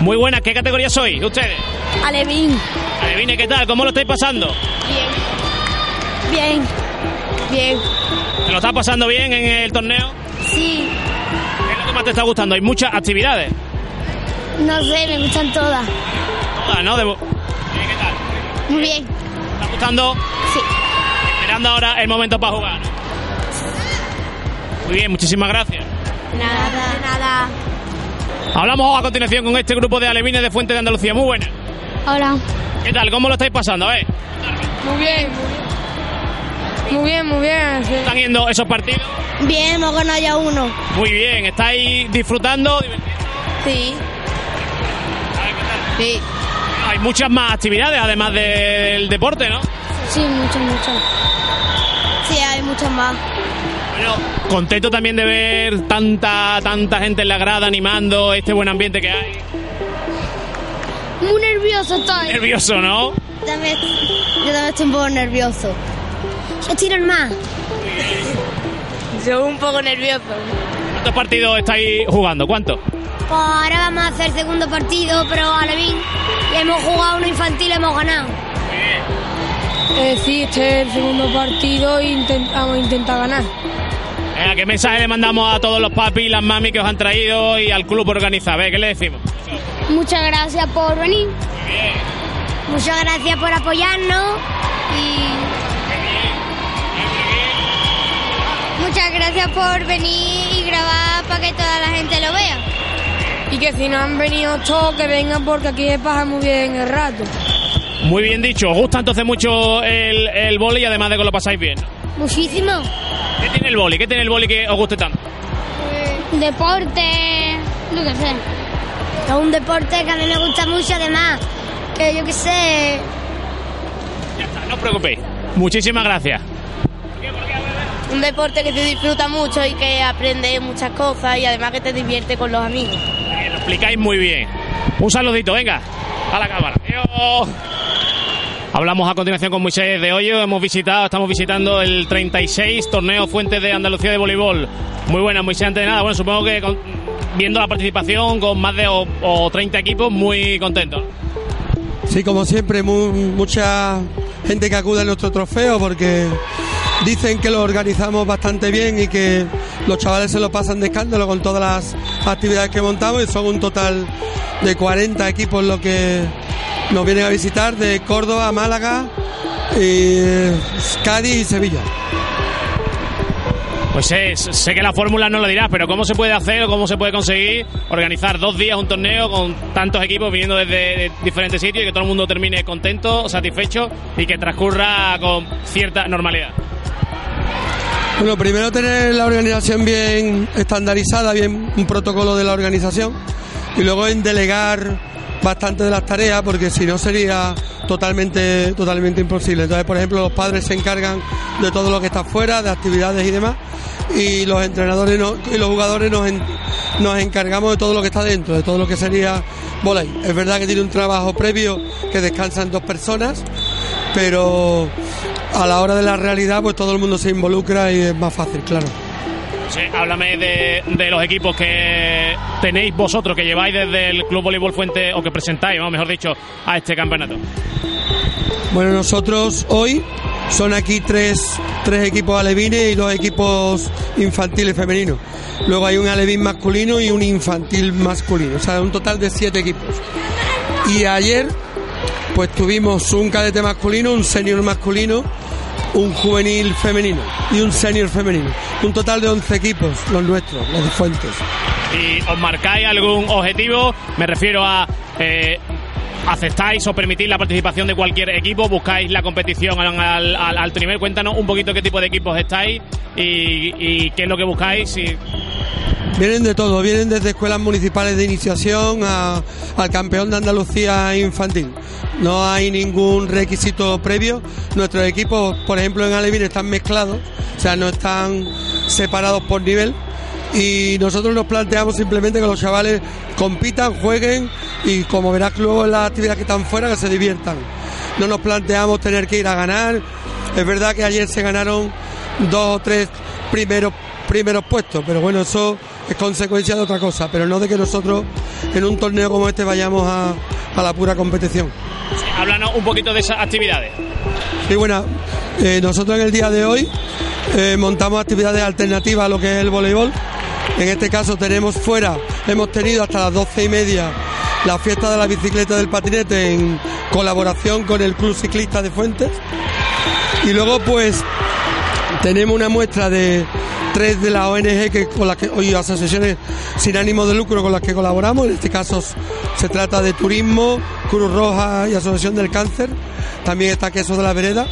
Muy buenas, ¿qué categoría sois ustedes? Alevín. Alevine, ¿qué tal? ¿Cómo lo estáis pasando? Bien. Bien. ¿Te lo estás pasando bien en el torneo? Sí. ¿Qué es lo que más te está gustando? Hay muchas actividades. No sé, me gustan todas. Todas, ¿no? De- Muy bien. ¿Te está gustando? Sí. Esperando ahora el momento para jugar. Muy bien, muchísimas gracias. Nada. Nada. Hablamos a continuación con este grupo de alevines de Fuente de Andalucía. Muy buena. Hola. ¿Qué tal? ¿Cómo lo estáis pasando? A ver, Muy bien. Muy bien, muy bien. sí. ¿están yendo esos partidos? Bien, hemos ganado ya uno. Muy bien, ¿estáis disfrutando? Sí. Sí. Hay muchas más actividades además del deporte, ¿no? Sí, mucho, mucho. Sí, hay muchos más. Bueno, contento también de ver tanta tanta gente en la grada animando este buen ambiente que hay. Muy nervioso estoy. Nervioso, ¿no? También- yo también estoy un poco nervioso. Estoy normal. Yo un poco nervioso. ¿Cuántos partidos estáis jugando? ¿Cuántos? Pues ahora vamos a hacer segundo partido, pero Alevín. Y hemos jugado uno infantil y hemos ganado. Eh, sí, este es el segundo partido e intent- vamos a intentar ganar. Venga, ¿Qué mensaje le mandamos a todos los papis y las mami que os han traído y al club organizado? ¿Qué le decimos? Muchas gracias por venir. Muchas gracias por apoyarnos. Y. Muchas gracias por venir y grabar para que toda la gente lo vea. Y que si no han venido todos, que vengan porque aquí se pasa muy bien el rato. Muy bien dicho. ¿Os gusta entonces mucho el, el boli y además de que lo pasáis bien? Muchísimo. ¿Qué tiene el boli? ¿Qué tiene el boli que os guste tanto? Deporte, lo que sé. Es un deporte que a mí me gusta mucho, además. Que yo qué sé. Ya está, no os preocupéis. Muchísimas gracias. Un deporte que se disfruta mucho y que aprende muchas cosas y además que te divierte con los amigos. Eh, Lo explicáis muy bien. Un saludito, venga, a la cámara. Adiós. Hablamos a continuación con Moisés de Hoyo. Hemos visitado, estamos visitando el 36 torneo Fuentes de Andalucía de voleibol. Muy buena, Moisés, antes de nada. Bueno, supongo que viendo la participación con más de o, o 30 equipos, muy contento. Sí, como siempre, mu- mucha gente que acude a nuestro trofeo porque dicen que lo organizamos bastante bien y que los chavales se lo pasan de escándalo con todas las actividades que montamos y son un total de 40 equipos los que nos vienen a visitar de Córdoba, Málaga, y Cádiz y Sevilla. Pues sé, sé que la fórmula no lo dirás, pero ¿cómo se puede hacer o cómo se puede conseguir organizar dos días un torneo con tantos equipos viniendo desde diferentes sitios y que todo el mundo termine contento, satisfecho y que transcurra con cierta normalidad? Bueno, primero tener la organización bien estandarizada, bien un protocolo de la organización y luego en delegar bastante de las tareas porque si no sería totalmente totalmente imposible. Entonces, por ejemplo, los padres se encargan de todo lo que está fuera, de actividades y demás y los entrenadores y los jugadores nos, en- nos encargamos de todo lo que está dentro, de todo lo que sería volei. Es verdad que tiene un trabajo previo que descansan dos personas, pero a la hora de la realidad pues todo el mundo se involucra y es más fácil, claro. Sí, háblame de, los equipos que tenéis vosotros, que lleváis desde el Club Voleibol Fuente, o que presentáis, mejor dicho, a este campeonato. Bueno, nosotros hoy son aquí tres, tres equipos alevines y dos equipos infantiles femeninos. Luego hay un alevín masculino y un infantil masculino, o sea, un total de siete equipos. Y ayer, pues tuvimos un cadete masculino, un senior masculino, un juvenil femenino y un senior femenino. Un total de 11 equipos, los nuestros, los de Fuentes. y os marcáis algún objetivo, me refiero a eh, aceptáis o permitís la participación de cualquier equipo, buscáis la competición al, al- al alto nivel, cuéntanos un poquito qué tipo de equipos estáis y, qué es lo que buscáis Vienen de todo, vienen desde escuelas municipales de iniciación al campeón de Andalucía infantil. No hay ningún requisito previo. Nuestros equipos, por ejemplo, en Alevín están mezclados, o sea, no están separados por nivel. Y nosotros nos planteamos simplemente que los chavales compitan, jueguen y como verás luego en las actividades que están fuera, que se diviertan. No nos planteamos tener que ir a ganar. Es verdad que ayer se ganaron dos o tres primeros primeros puestos, pero bueno, eso es consecuencia de otra cosa, pero no de que nosotros en un torneo como este vayamos a, a la pura competición. háblanos un poquito de esas actividades. Y bueno, eh, nosotros en el día de hoy eh, montamos actividades alternativas a lo que es el voleibol. En este caso tenemos fuera, hemos tenido hasta las doce y media la fiesta de la bicicleta del patinete en colaboración con el Club Ciclista de Fuentes. Y luego pues tenemos una muestra de tres de las ONG que, hoy asociaciones sin ánimo de lucro con las que colaboramos. En este caso se trata de turismo, Cruz Roja y Asociación del Cáncer. También está Queso de la Vereda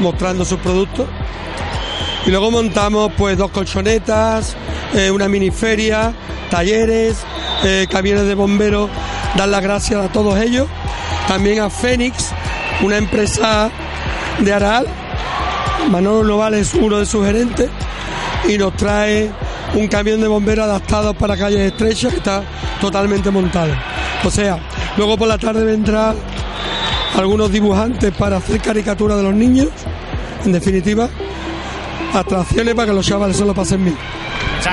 mostrando sus productos. Y luego montamos pues dos colchonetas, eh, una mini feria, talleres, eh, camiones de bomberos. Dar las gracias a todos ellos. También a Fénix, una empresa de Aral. Manolo Noval es uno de sus gerentes y nos trae un camión de bomberos adaptado para calles estrechas que está totalmente montado. O sea, luego por la tarde vendrá algunos dibujantes para hacer caricaturas de los niños. En definitiva, atracciones para que los chavales se lo pasen bien.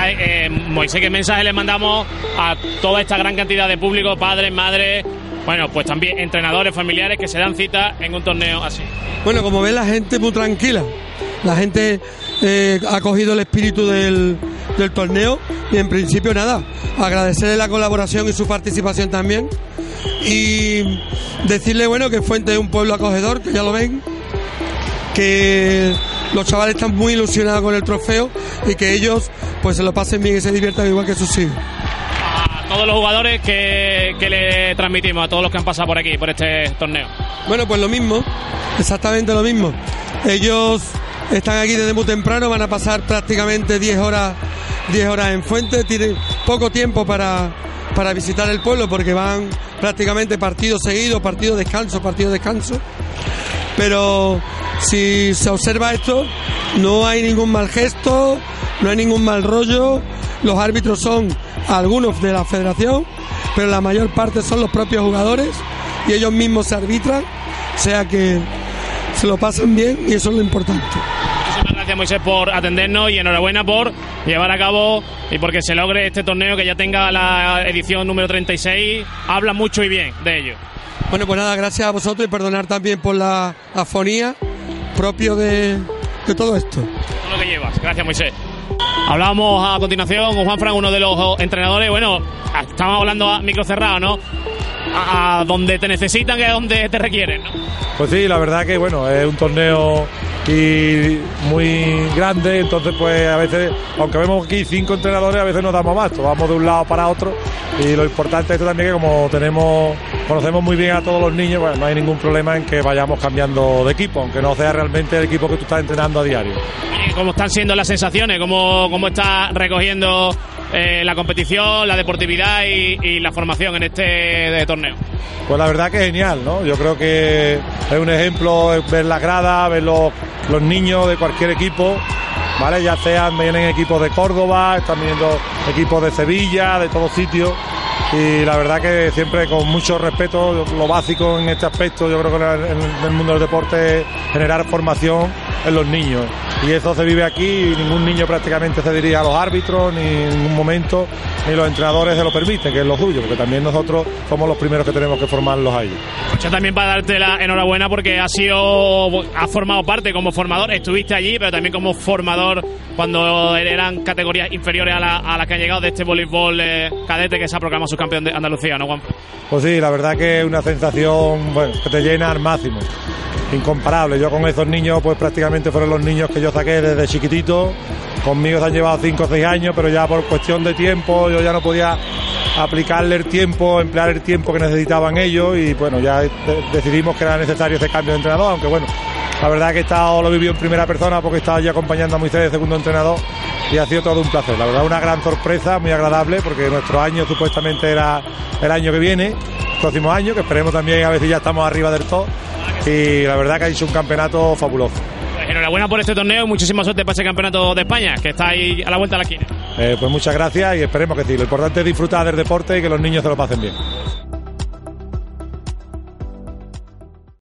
Eh, Moisés, ¿qué mensaje le mandamos a toda esta gran cantidad de público, padres, madres, bueno, pues también entrenadores, familiares que se dan cita en un torneo así? Bueno, como ven, la gente muy tranquila. La gente eh, ha cogido el espíritu del, del torneo y en principio nada, agradecerle la colaboración y su participación también y decirle bueno que Fuente es un pueblo acogedor, que ya lo ven, que los chavales están muy ilusionados con el trofeo y que ellos pues se lo pasen bien y se diviertan igual que sus hijos. Todos los jugadores que, que le transmitimos, a todos los que han pasado por aquí, por este torneo. Bueno, pues lo mismo, exactamente lo mismo. Ellos están aquí desde muy temprano, van a pasar prácticamente 10 horas, 10 horas en Fuente, tienen poco tiempo para, para visitar el pueblo porque van prácticamente partidos seguidos, partido descanso, partido descanso. Pero si se observa esto, no hay ningún mal gesto, no hay ningún mal rollo. Los árbitros son algunos de la federación, pero la mayor parte son los propios jugadores y ellos mismos se arbitran, o sea que se lo pasan bien y eso es lo importante. Muchísimas gracias Moisés por atendernos y enhorabuena por llevar a cabo y porque se logre este torneo que ya tenga la edición número 36. Habla mucho y bien de ello. Bueno, pues nada, gracias a vosotros y perdonar también por la afonía propio de, de todo esto. Todo lo que llevas. Gracias Moisés. Hablamos a continuación con Juan Fran, uno de los entrenadores. Bueno, estamos hablando a micro cerrado, ¿no? A, donde te necesitan y a donde te requieren, ¿no? Pues sí, la verdad que bueno, es un torneo muy grande, entonces pues a veces, aunque vemos aquí cinco entrenadores, a veces nos damos más, vamos de un lado para otro y lo importante es esto también que como tenemos, conocemos muy bien a todos los niños, pues no hay ningún problema en que vayamos cambiando de equipo, aunque no sea realmente el equipo que tú estás entrenando a diario. ¿Cómo están siendo las sensaciones? ¿Cómo, cómo está recogiendo eh, la competición, la deportividad y, la formación en este torneo? Pues la verdad que genial, ¿no? Yo creo que es un ejemplo ver las gradas, ver los, los niños de cualquier equipo, ¿vale? Ya sean, vienen equipos de Córdoba, están viniendo equipos de Sevilla, de todos sitios. Y la verdad que siempre con mucho respeto, lo básico en este aspecto, yo creo que en el mundo del deporte es generar formación en los niños. Y eso se vive aquí y ningún niño prácticamente se diría a los árbitros, ni en ningún momento, ni los entrenadores se lo permiten, que es lo suyo, porque también nosotros somos los primeros que tenemos que formarlos ahí. Yo también para darte la enhorabuena porque has sido, has formado parte como formador, estuviste allí, pero también como formador cuando eran categorías inferiores a, la, a las que han llegado de este voleibol eh, cadete que se ha proclamado subcampeón de Andalucía, ¿no, Juan? Pues sí, la verdad que es una sensación bueno, que te llena al máximo incomparable. Yo con esos niños, pues prácticamente fueron los niños que yo saqué desde chiquitito. Conmigo se han llevado 5 o 6 años, pero ya por cuestión de tiempo yo ya no podía aplicarle el tiempo, emplear el tiempo que necesitaban ellos y bueno, ya decidimos que era necesario ese cambio de entrenador, aunque bueno, la verdad que he estado, lo vivido en primera persona porque he estado ya acompañando a Moisés de segundo entrenador y ha sido todo un placer. La verdad, una gran sorpresa, muy agradable, porque nuestro año supuestamente era el año que viene, próximo año, que esperemos también a ver si ya estamos arriba del todo. Y la verdad que ha hecho un campeonato fabuloso. Enhorabuena por este torneo y muchísima suerte para ese campeonato de España, que está ahí a la vuelta de la esquina. Eh, pues muchas gracias y esperemos que sí. Lo importante es disfrutar del deporte y que los niños se lo pasen bien.